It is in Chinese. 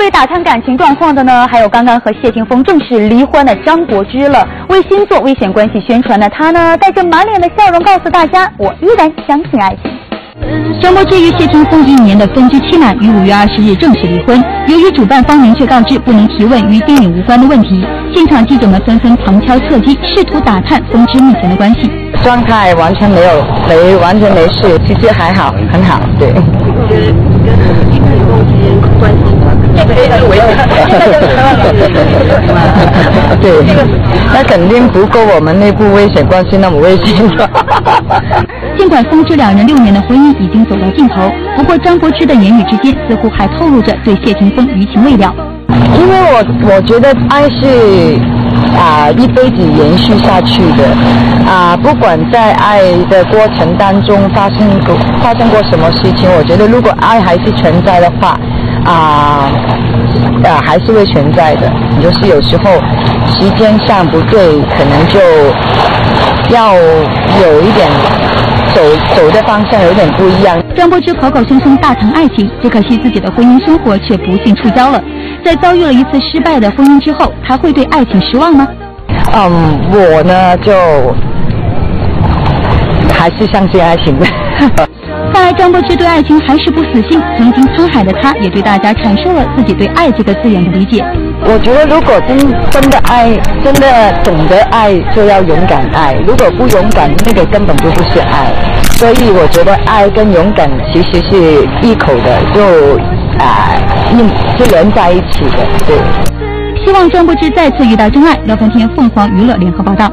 被打探感情状况的呢，还有刚刚和谢霆锋正式离婚的张柏芝了。为新作《危险关系》宣传的他呢，带着满脸的笑容告诉大家：“我依然相信爱情。”张柏芝与谢霆锋一年的分居期满，于五月二十日正式离婚。由于主办方明确告知不能提问与电影无关的问题，现场记者们纷纷旁敲侧击，试图打探分之目前的关系。状态完全没有，没完全没事，其实还好，很好，对。对，那肯定不够我们内部危险关系那么危险。尽管风之两人六年的婚姻已经走到尽头，不过张柏芝的言语之间似乎还透露着对谢霆锋余情未了。因为我我觉得爱是啊一辈子延续下去的啊，不管在爱的过程当中发生过发生过什么事情，我觉得如果爱还是存在的话啊啊还是会存在的。就是有时候时间上不对，可能就要有一点。走走的方向有点不一样。张柏芝口口声声大谈爱情，只可惜自己的婚姻生活却不幸触礁了。在遭遇了一次失败的婚姻之后，他会对爱情失望吗？嗯，我呢就还是相信爱情的。看来张柏芝对爱情还是不死心。曾经沧海的她，也对大家阐述了自己对“爱”这个字眼的理解。我觉得，如果真真的爱，真的懂得爱，就要勇敢爱。如果不勇敢，那个根本就不是爱。所以，我觉得爱跟勇敢其实是一口的，就啊，是连在一起的。对。希望张柏芝再次遇到真爱。廖奉天，凤凰娱乐联合报道。